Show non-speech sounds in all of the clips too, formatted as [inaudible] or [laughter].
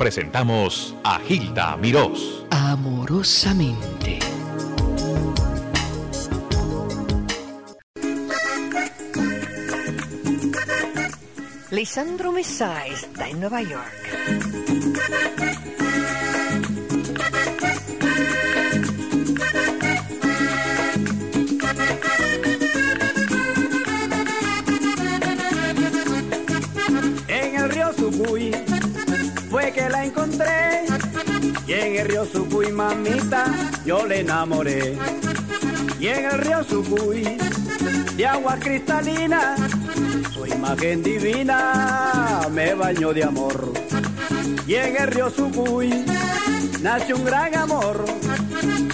presentamos a Gilda Mirós. Amorosamente. Lisandro Mesa está en Nueva York. Y en el río Sucuy mamita yo le enamoré. Y en el río Sucuy de agua cristalina su imagen divina me bañó de amor. Y en el río Sucuy nace un gran amor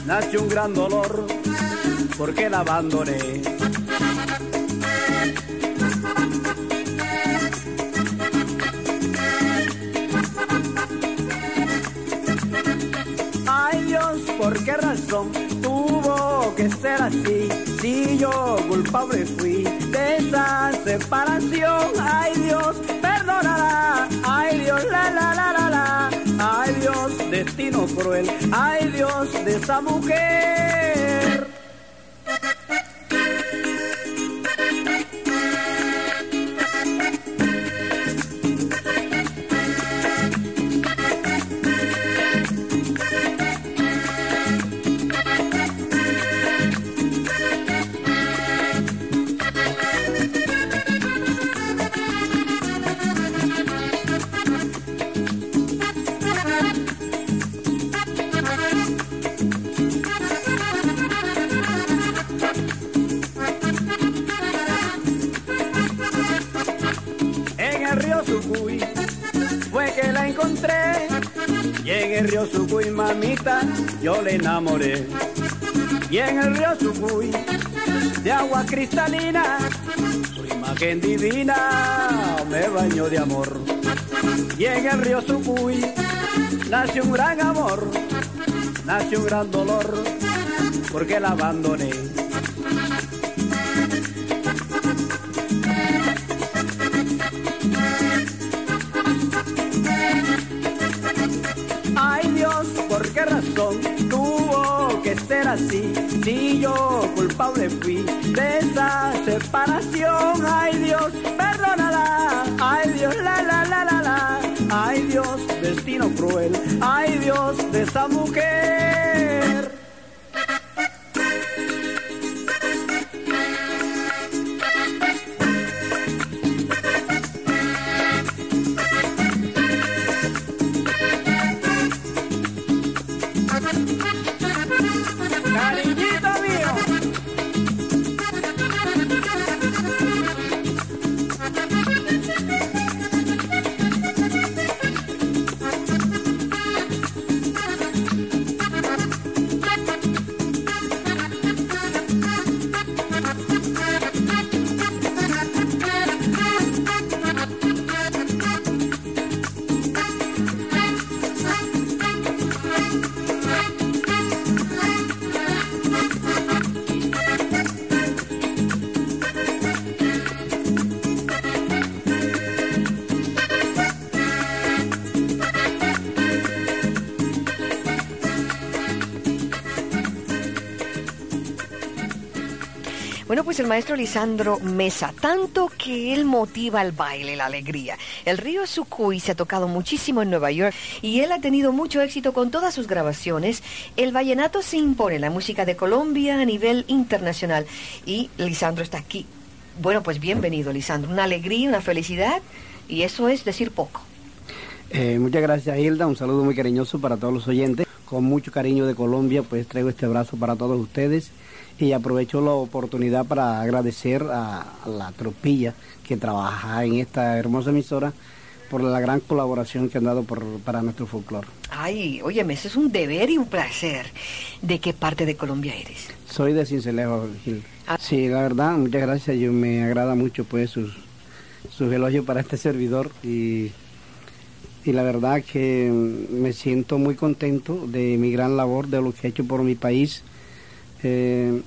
nace un gran dolor porque la abandoné qué razón tuvo que ser así? Si yo culpable fui de esa separación. Ay Dios, perdónala. Ay Dios, la la la la la. Ay Dios, destino cruel. Ay Dios de esa mujer. Yo le enamoré. Y en el río Sucuy de agua cristalina su imagen divina me bañó de amor. Y en el río Sucuy nace un gran amor nace un gran dolor porque la abandoné así? Si yo culpable fui de esa separación. Ay Dios, perdónala. Ay Dios, la la la la la. Ay Dios, destino cruel. Ay Dios de esa mujer. Bueno, pues el maestro Lisandro Mesa, tanto que él motiva el baile, la alegría. El río Sucuy se ha tocado muchísimo en Nueva York y él ha tenido mucho éxito con todas sus grabaciones. El vallenato se impone en la música de Colombia a nivel internacional y Lisandro está aquí. Bueno, pues bienvenido, Lisandro. Una alegría, una felicidad y eso es decir poco. Eh, muchas gracias Hilda, un saludo muy cariñoso para todos los oyentes. Con mucho cariño de Colombia, pues traigo este abrazo para todos ustedes y aprovecho la oportunidad para agradecer a, a la tropilla que trabaja en esta hermosa emisora por la gran colaboración que han dado por, para nuestro folclore. Ay, óyeme, ese es un deber y un placer. ¿De qué parte de Colombia eres? Soy de Cincelejo, Gil. Ah. Sí, la verdad, muchas gracias. Yo me agrada mucho pues sus, sus elogios para este servidor y, y la verdad que me siento muy contento de mi gran labor, de lo que he hecho por mi país. Eh,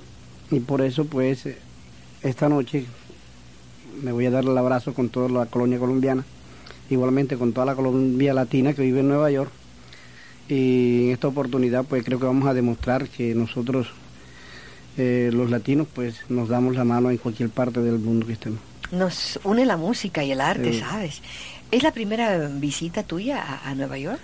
y por eso pues esta noche me voy a dar el abrazo con toda la colonia colombiana igualmente con toda la Colombia Latina que vive en Nueva York. Y en esta oportunidad pues creo que vamos a demostrar que nosotros eh, los latinos pues nos damos la mano en cualquier parte del mundo que estemos. Nos une la música y el arte, ¿sabes? ¿Es la primera visita tuya a, a Nueva York?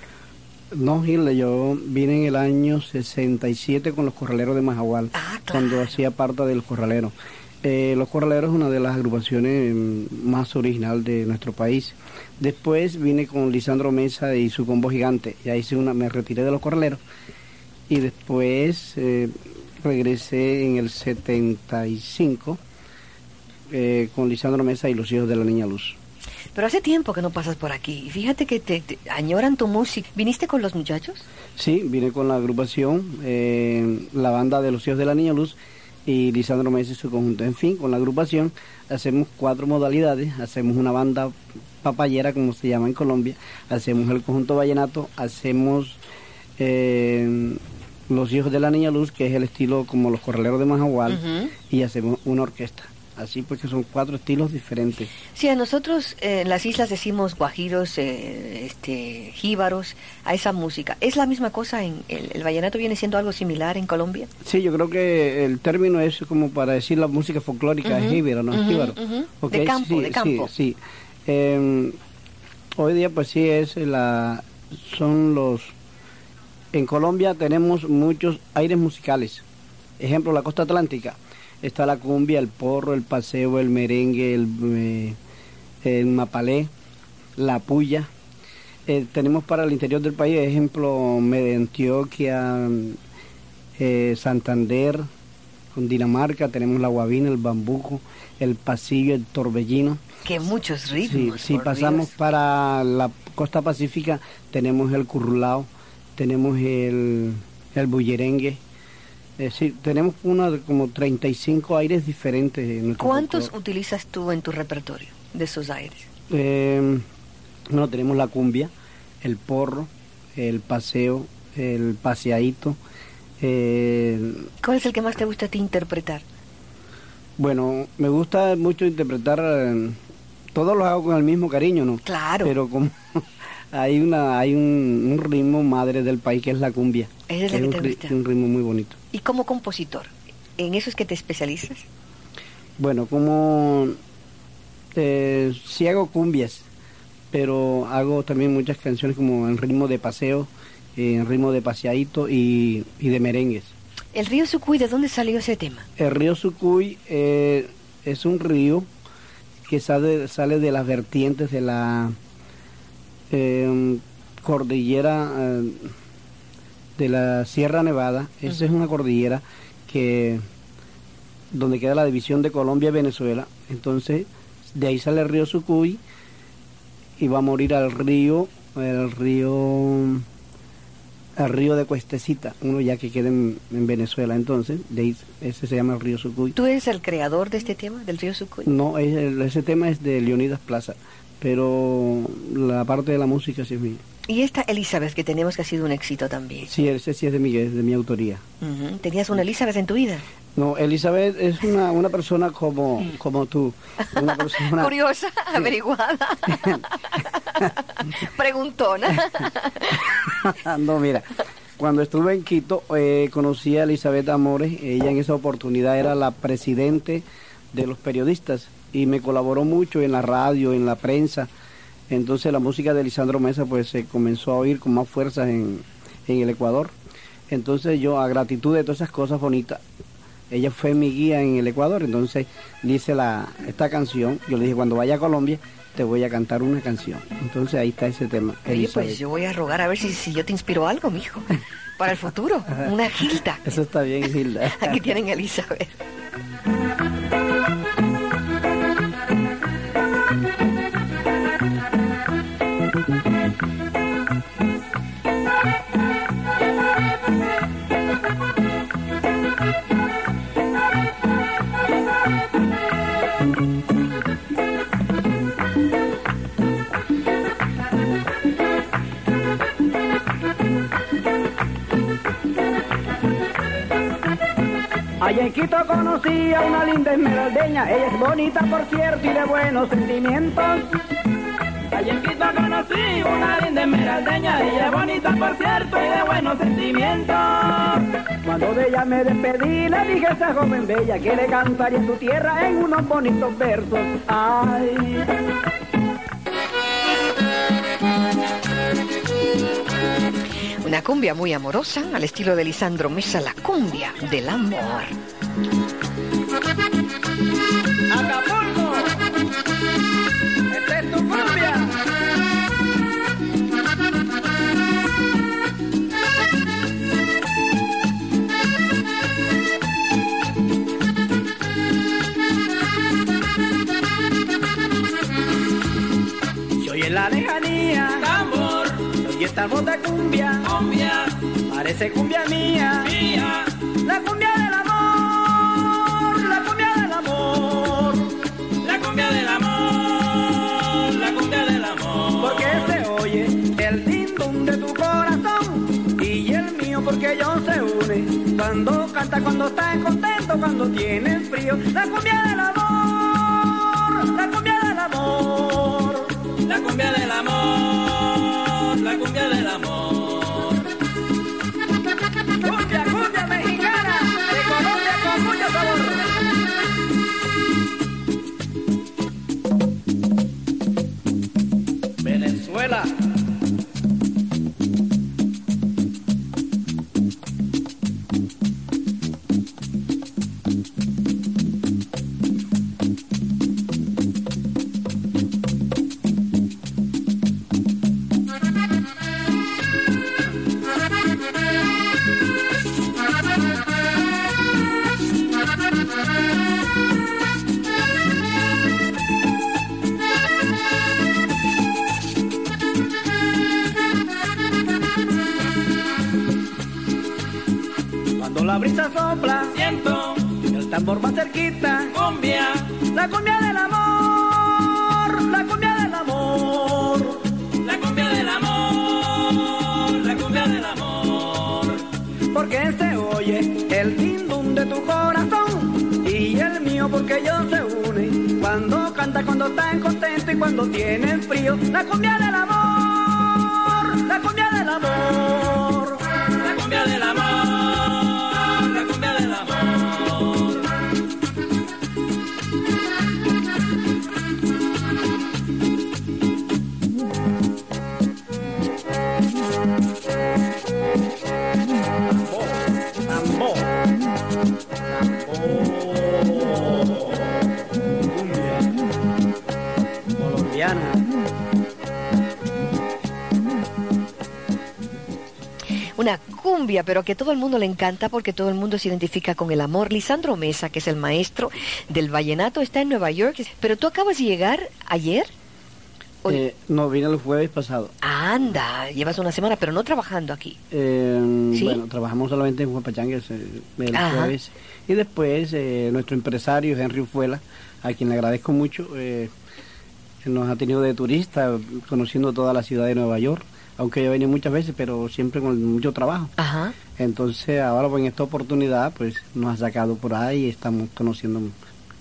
No, Gilda, yo vine en el año 67 con los Corraleros de Majagual, Ah, cuando hacía parte del Corralero. Eh, los Corraleros es una de las agrupaciones mm, más original de nuestro país. Después vine con Lisandro Mesa y su combo gigante. Ya hice una, me retiré de los Corraleros. Y después eh, regresé en el 75 eh, con Lisandro Mesa y los hijos de la Niña Luz. Pero hace tiempo que no pasas por aquí. Fíjate que te, te añoran tu música. ¿Viniste con los muchachos? Sí, vine con la agrupación, eh, la banda de los hijos de la Niña Luz y Lisandro Mesa y su conjunto. En fin, con la agrupación hacemos cuatro modalidades, hacemos una banda papayera, como se llama en Colombia, hacemos el conjunto vallenato, hacemos eh, los hijos de la Niña Luz, que es el estilo como los corraleros de Majagual, Ujú. y hacemos una orquesta. Así pues que son cuatro estilos diferentes. Sí, a nosotros eh, en las islas decimos guajiros, eh, este, jíbaros, a esa música. ¿Es la misma cosa? en el, el vallenato viene siendo algo similar en Colombia? Sí, yo creo que el término es como para decir la música folclórica, es Ujú, jíbaro, ¿no? Es ujú, jíbaro. ujú. Ok, De campo, sí, de campo. Sí, sí. Eh, hoy día pues sí es la... son los... En Colombia tenemos muchos aires musicales. Ejemplo, la costa atlántica. Está la cumbia, el porro, el paseo, el merengue, el, eh, el mapalé, la puya. Eh, tenemos para el interior del país, ejemplo, Med- Antioquia, eh, Santander, Dinamarca, tenemos la guabina, el bambuco, el pasillo, el torbellino. Que muchos Sí, ritmos. si por pasamos Dios. para la costa pacífica, tenemos el currulao, tenemos el, el bullerengue. Es decir, tenemos una de como 35 aires diferentes. en ¿Cuántos utilizas tú en tu repertorio de esos aires? Eh, bueno, tenemos la cumbia, el porro, el paseo, el paseadito. eh, ¿Cuál es el que más te gusta a ti interpretar? bueno, me gusta mucho interpretar, eh, todos los hago con el mismo cariño, ¿no? Claro. Pero como [laughs] hay una hay un, un ritmo madre del país que es la cumbia. Es que un, te ri- gusta. un ritmo muy bonito. ¿Y como compositor? ¿En eso es que te especializas? Bueno, como eh, sí hago cumbias, pero hago también muchas canciones como en ritmo de paseo, en ritmo de paseadito y, y de merengues. El río Sucuy, ¿de dónde salió ese tema? El río Sucuy eh, es un río que sale, sale de las vertientes de la eh, cordillera eh, de la Sierra Nevada. Esa es una cordillera que donde queda la división de Colombia y Venezuela. Entonces, de ahí sale el río Sucuy y va a morir al río, el río al río de Cuestecita, uno ya que queda en, en Venezuela, entonces, de ahí, ese se llama el río Sucuy. ¿Tú eres el creador de este tema, del río Sucuy? No, es el- ese tema es de Leonidas Plaza, pero la parte de la música sí es mía. Y esta Elizabeth que tenemos que ha sido un éxito también. Sí, ese sí es de mi, es de mi autoría. ¿Tenías una Elizabeth en tu vida? No, Elizabeth es una, una persona como, como tú, una [laughs] persona... Curiosa, averiguada. [laughs] Preguntona. [laughs] no, mira, cuando estuve en Quito eh, conocí a Elizabeth Amores, ella en esa oportunidad era la presidente de los periodistas y me colaboró mucho en la radio, en la prensa. Entonces la música de Lisandro Mesa pues se comenzó a oír con más fuerza en, en el Ecuador. Entonces yo, a gratitud de todas esas cosas bonitas, ella fue mi guía en el Ecuador, entonces le hice la, esta canción, yo le dije, cuando vaya a Colombia te voy a cantar una canción. Entonces ahí está ese tema, Oye, Elizabeth. pues yo voy a rogar a ver si, si yo te inspiro algo, mijo. Para el futuro. [laughs] Una Gilda. Eso está bien, Hilda. Aquí [laughs] tienen a Elizabeth. Conocí a una linda esmeraldeña, ella es bonita por cierto y de buenos sentimientos. Allá en Quito conocí una linda esmeraldeña, ella es bonita por cierto y de buenos sentimientos. Cuando de ella me despedí, le dije a esa joven bella que le cantaría en su tierra en unos bonitos versos. Ay. Una cumbia muy amorosa, al estilo de Lisandro Mesa, la cumbia del amor. Esta voz de cumbia, cumbia, parece cumbia mía. mía, La cumbia del amor, la cumbia del amor. la cumbia del amor, la cumbia del amor. Porque se oye el dindum de tu corazón y el mío porque ellos se unen. Cuando canta, cuando está contento, cuando tienen frío. La cumbia del amor, la cumbia del amor. La cumbia del amor, Cuando están contentos y cuando tienen frío. La cumbia del amor, la cumbia del amor. La cumbia del amor, cumbia, pero que todo el mundo le encanta porque todo el mundo se identifica con el amor. Lisandro Mesa, que es el maestro del vallenato, está en Nueva York. Pero tú acabas de llegar ayer. Eh, no, vine el jueves pasado. Anda, llevas una semana, pero no trabajando aquí. Eh, ¿Sí? Bueno, trabajamos solamente en Huapachangues eh, el Ajá. jueves. Y después eh, nuestro empresario Henry Ufuela, a quien le agradezco mucho, eh, nos ha tenido de turista, conociendo toda la ciudad de Nueva York, aunque yo he venido muchas veces, pero siempre con mucho trabajo. Ajá. Entonces ahora pues, en esta oportunidad pues nos ha sacado por ahí y estamos conociendo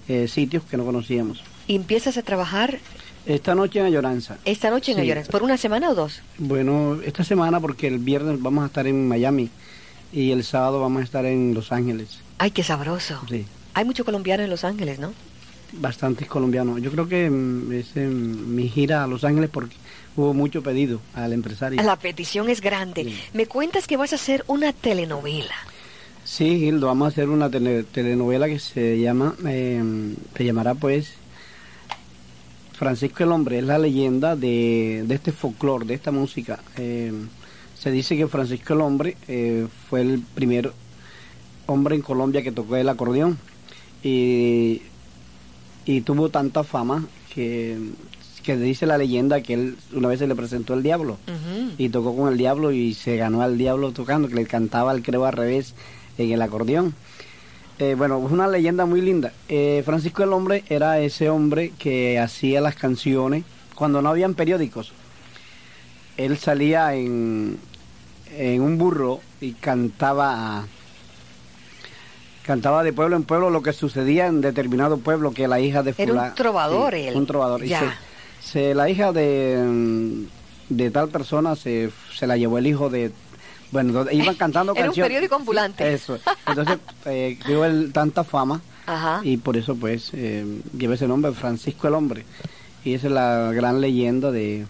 eh, sitios que no conocíamos. Y empiezas a trabajar Esta noche en Ayoranza. esta noche en Sí. Ayoranza. ¿Por una semana o dos? Bueno, esta semana porque el viernes vamos a estar en Miami y el sábado vamos a estar en Los Ángeles. Ay, qué sabroso. Sí, Hay mucho colombiano en Los Ángeles, ¿no? bastantes colombianos. Yo creo que mm, es en mi gira a Los Ángeles porque hubo mucho pedido al empresario. La petición es grande. Sí. Me cuentas que vas a hacer una telenovela. Sí, Gildo, vamos a hacer una tele- telenovela que se llama, eh, se llamará pues Francisco el Hombre, es la leyenda de, de este folclore, de esta música. Eh, se dice que Francisco el Hombre eh, fue el primer hombre en Colombia que tocó el acordeón y, y tuvo tanta fama que, que dice la leyenda que él una vez se le presentó el diablo y tocó con el diablo y se ganó al diablo tocando, que le cantaba el creo al revés en el acordeón. Eh, bueno, es una leyenda muy linda. Eh, Francisco el Hombre era ese hombre que hacía las canciones cuando no habían periódicos. Él salía en, en un burro y cantaba cantaba de pueblo en pueblo lo que sucedía en determinado pueblo que la hija de Era un trovador Sí, él. un trovador Y Ya. se- se- la hija de mm, de tal persona se, se la llevó el hijo de... Bueno, [laughs] iban cantando Era un canciones. periódico ambulante. Eso. Entonces, [laughs] eh, dio el- tanta fama Ajá. y por eso pues eh, lleva ese nombre, Francisco el Hombre. Y esa es la gran leyenda de,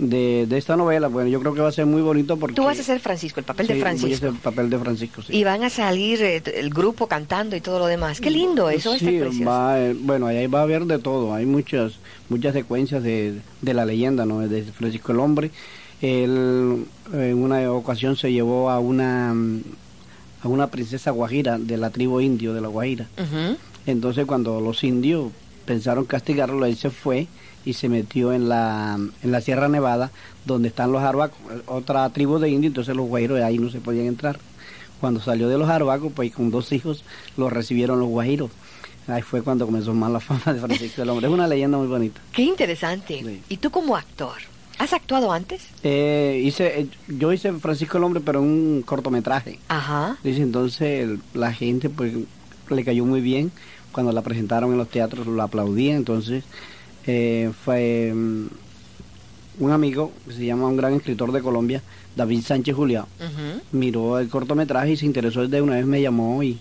de, de esta novela. Bueno, yo creo que va a ser muy bonito porque... Tú vas a ser Francisco, el papel Sí, de voy a Francisco. el papel de Francisco, sí. Y van a salir eh, el grupo cantando y todo lo demás. Qué lindo, eso Sí, está precioso. va, eh, bueno, ahí va a haber de todo. Hay muchas muchas secuencias de, de la leyenda, ¿no? De Francisco el Hombre. Él en una ocasión se llevó a una a una princesa guajira de la tribu indio de la Guajira. Entonces cuando los indios pensaron castigarlo, él se fue y se metió en la, en la Sierra Nevada, donde están los arbacos, otra tribu de indios, entonces los guajiros ahí no se podían entrar. Cuando salió de los arbacos, pues con dos hijos lo recibieron los guajiros. Ahí fue cuando comenzó más la [laughs] fama de Francisco el Hombre. Es una leyenda muy bonita. Qué interesante. Sí. ¿Y tú como actor? ¿Has actuado antes? Eh, hice, eh, yo hice Francisco el Hombre, pero en un cortometraje. Ajá. Dice entonces el- la gente pues le cayó muy bien cuando la presentaron en los teatros lo aplaudían entonces eh, fue mm, un amigo que se llama un gran escritor de Colombia David Sánchez Julián Ujú. miró el cortometraje y se interesó desde una vez me llamó y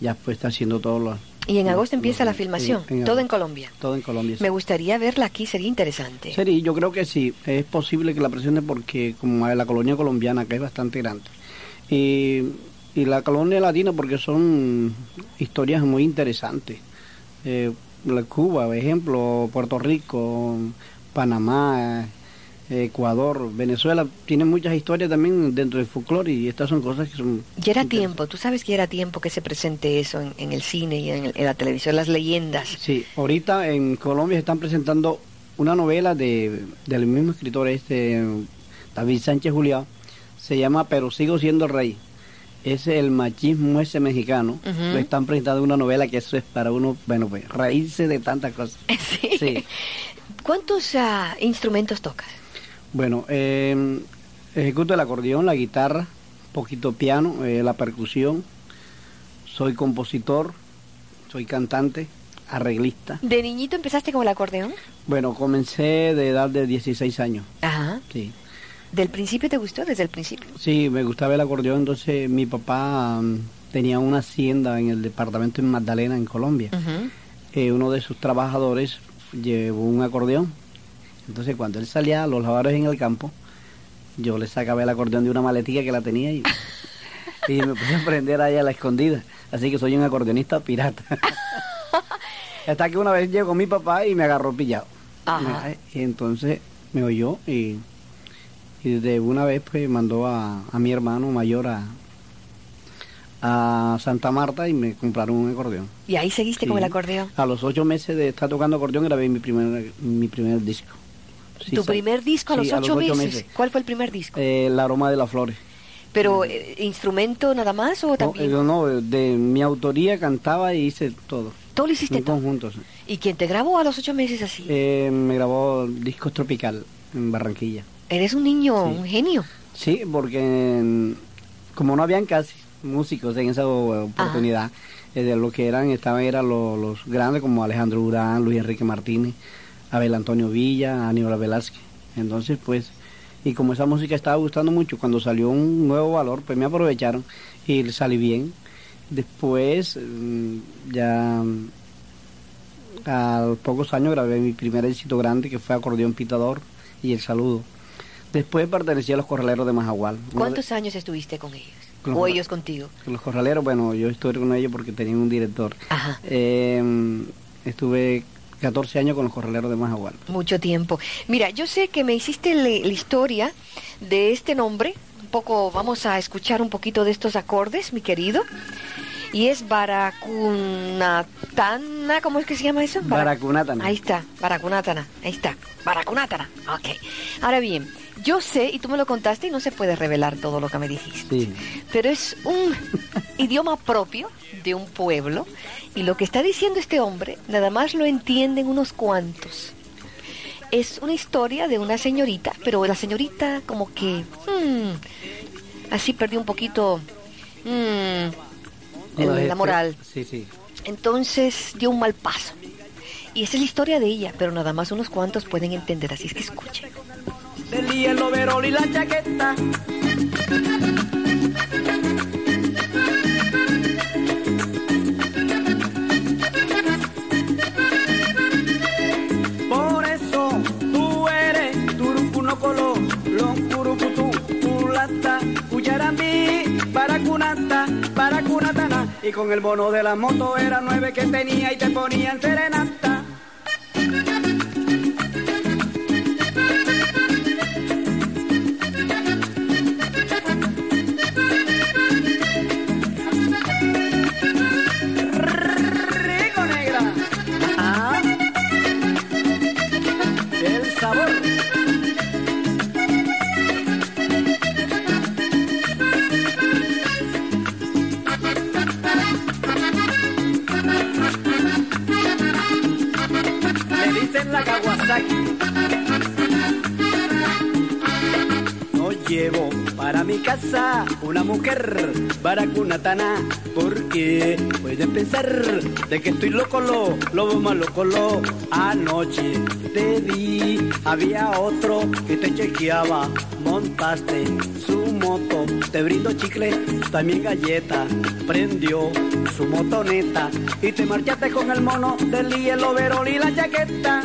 ya pues está haciendo todo lo Y en lo- agosto empieza lo- la filmación, en- en todo en. Colombia. todo en Colombia sí. Me gustaría verla aquí, sería interesante. Sí, yo creo que sí, es posible que la presente porque como la colonia colombiana acá es bastante grande. Y, y la colonia latina porque son historias muy interesantes. Eh, Cuba, por ejemplo, Puerto Rico, Panamá, Ecuador, Venezuela, tienen muchas historias también dentro del folclore y estas son cosas que son... Ya era tiempo, tú sabes que era tiempo que se presente eso en, en el cine y en, el- en la televisión, las leyendas. Sí, ahorita en Colombia se están presentando una novela de, del mismo escritor este David Sánchez Julián, se llama Pero sigo siendo rey. Es el machismo ese mexicano. Lo están presentando una novela que eso es para uno, bueno, pues reírse de tantas cosas. [laughs] Sí. Sí. ¿Cuántos ah, instrumentos tocas? Bueno, eh, ejecuto el acordeón, la guitarra, poquito piano, eh, la percusión. Soy compositor, soy cantante, arreglista. ¿De niñito empezaste con el acordeón? Bueno, comencé de edad de 16 años. Ajá. Sí. ¿Del principio te gustó? ¿Desde el principio? Sí, me gustaba el acordeón, entonces mi papá mm, tenía una hacienda en el departamento de Magdalena, en Colombia. Eh, uno de sus trabajadores llevó un acordeón. Entonces cuando él salía a los labores en el campo, yo le sacaba el acordeón de una maletilla que la tenía y, [laughs] y me puse a aprender allá a la escondida. Así que soy un acordeonista pirata. [laughs] Hasta que una vez llegó mi papá y me agarró pillado. Ajá. Y entonces me oyó y, y de una vez pues mandó a, a mi hermano mayor a, a Santa Marta y me compraron un acordeón. ¿Y ahí seguiste con el acordeón? A los ocho meses de estar tocando acordeón grabé mi primer, mi primer disco. Sí, ¿Tu primer disco a sí, los ocho, meses? ¿Cuál fue el primer disco? Eh, el aroma de las flores. ¿Pero eh, instrumento nada más o también? eh, no, de mi autoría cantaba y hice todo. Todo lo hiciste En todo. conjunto. ¿Y quién te grabó a los ocho meses así? Eh, me grabó discos tropical en Barranquilla. Eres un niño, sí. un genio. Sí, porque mm, como no habían casi músicos en esa oportunidad, eh, de lo que eran, estaban eran los, los grandes como Alejandro Durán, Luis Enrique Martínez, Abel Antonio Villa, Aníbal Velázquez. Entonces, pues, y como esa música estaba gustando mucho, cuando salió un nuevo valor, pues me aprovecharon y salí bien. Después, mm, ya mm, a pocos años grabé mi primer éxito grande que fue Acordeón Pitador y El Saludo. Después pertenecí a los Corraleros de Majagual. De- ¿Cuántos años estuviste con ellos? ¿O los- ellos contigo? Los Corraleros, bueno, yo estuve con ellos porque tenían un director. Ajá. Eh, estuve 14 años con los Corraleros de Majagual. Mucho tiempo. Mira, yo sé que me hiciste la historia de este nombre. Un poco, vamos a escuchar un poquito de estos acordes, mi querido. Y es Baracunatana, ¿cómo es que se llama eso? Bara- Baracunátana. Ahí está, Baracunátana, ahí está, Baracunátana. Ok. Ahora bien, yo sé, y tú me lo contaste y no se puede revelar todo lo que me dijiste. Sí. Pero es un [laughs] idioma propio de un pueblo y lo que está diciendo este hombre nada más lo entienden unos cuantos. Es una historia de una señorita, pero la señorita como que mm, así perdió un poquito mm, el- la este- moral. Sí, sí. Entonces dio un mal paso. Y esa es la historia de ella, pero nada más unos cuantos pueden entender, así es que escuchen. Del hielo, verol y la chaqueta. Por eso tú eres turucuno colo, lo curucutú, culata, cuyarambi, para cunata, para cunatana. Y con el bono de la moto era nueve que tenía y te ponía en serenata. Para mi casa una mujer baracunatana porque pueden pensar de que estoy loco lo, lobo más loco lo anoche te vi había otro que te chequeaba. Montaste su moto te brindo chicle también galleta. Prendió su motoneta y te marchaste con el mono del hielo verol y la chaqueta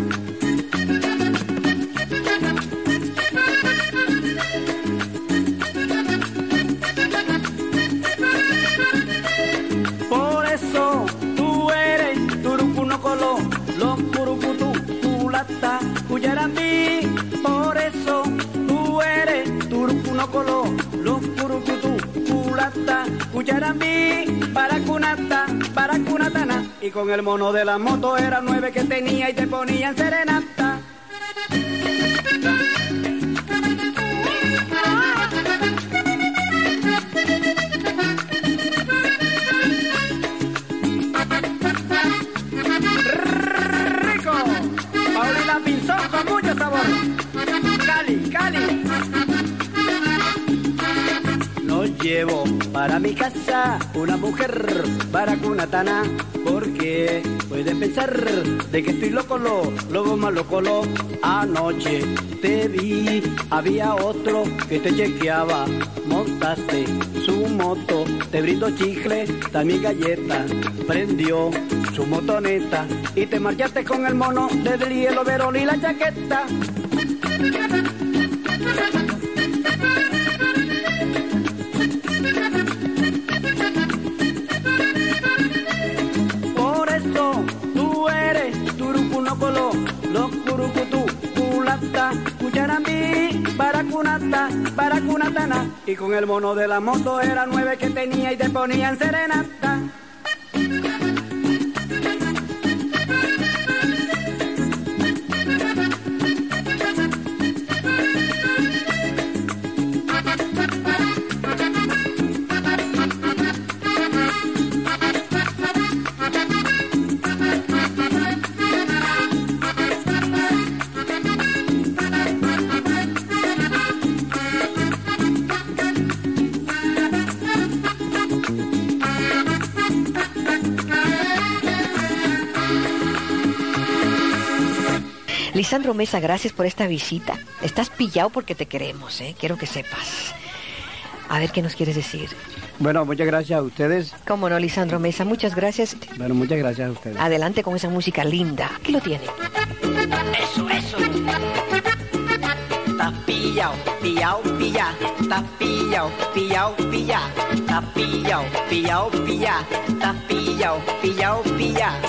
cuyarambi. Por eso tú eres turucuno colo, los curucutú, culata, cuyarambi. Para cunata, para cunatana. Y con el mono de la moto era nueve que tenía y te ponía en serenata. Mucho sabor. Cali, Cali. No llevo para mi casa una mujer para cunatana porque pueden pensar de que estoy loco lo, lobo más loco lo anoche te vi había otro que te chequeaba. Montaste su moto te brindo chicle también galleta. Prendió su motoneta y te marchaste con el mono desde el hielo verón y la chaqueta para cunata, para cunatana. Y con el mono de la moto era nueve que tenía y te ponía en serenata. Lisandro Mesa, gracias por esta visita. Estás pillado porque te queremos, ¿eh? Quiero que sepas. A ver qué nos quieres decir. Bueno, muchas gracias a ustedes. Cómo no, Lisandro Mesa, muchas gracias. Bueno, muchas gracias a ustedes. Adelante con esa música linda. Aquí lo tiene. Eso, eso. Está pillao, pillao, pilla. Está pillao, pillao, pilla. Está pillao, pillao, pilla. Está pillao, pillao, pilla.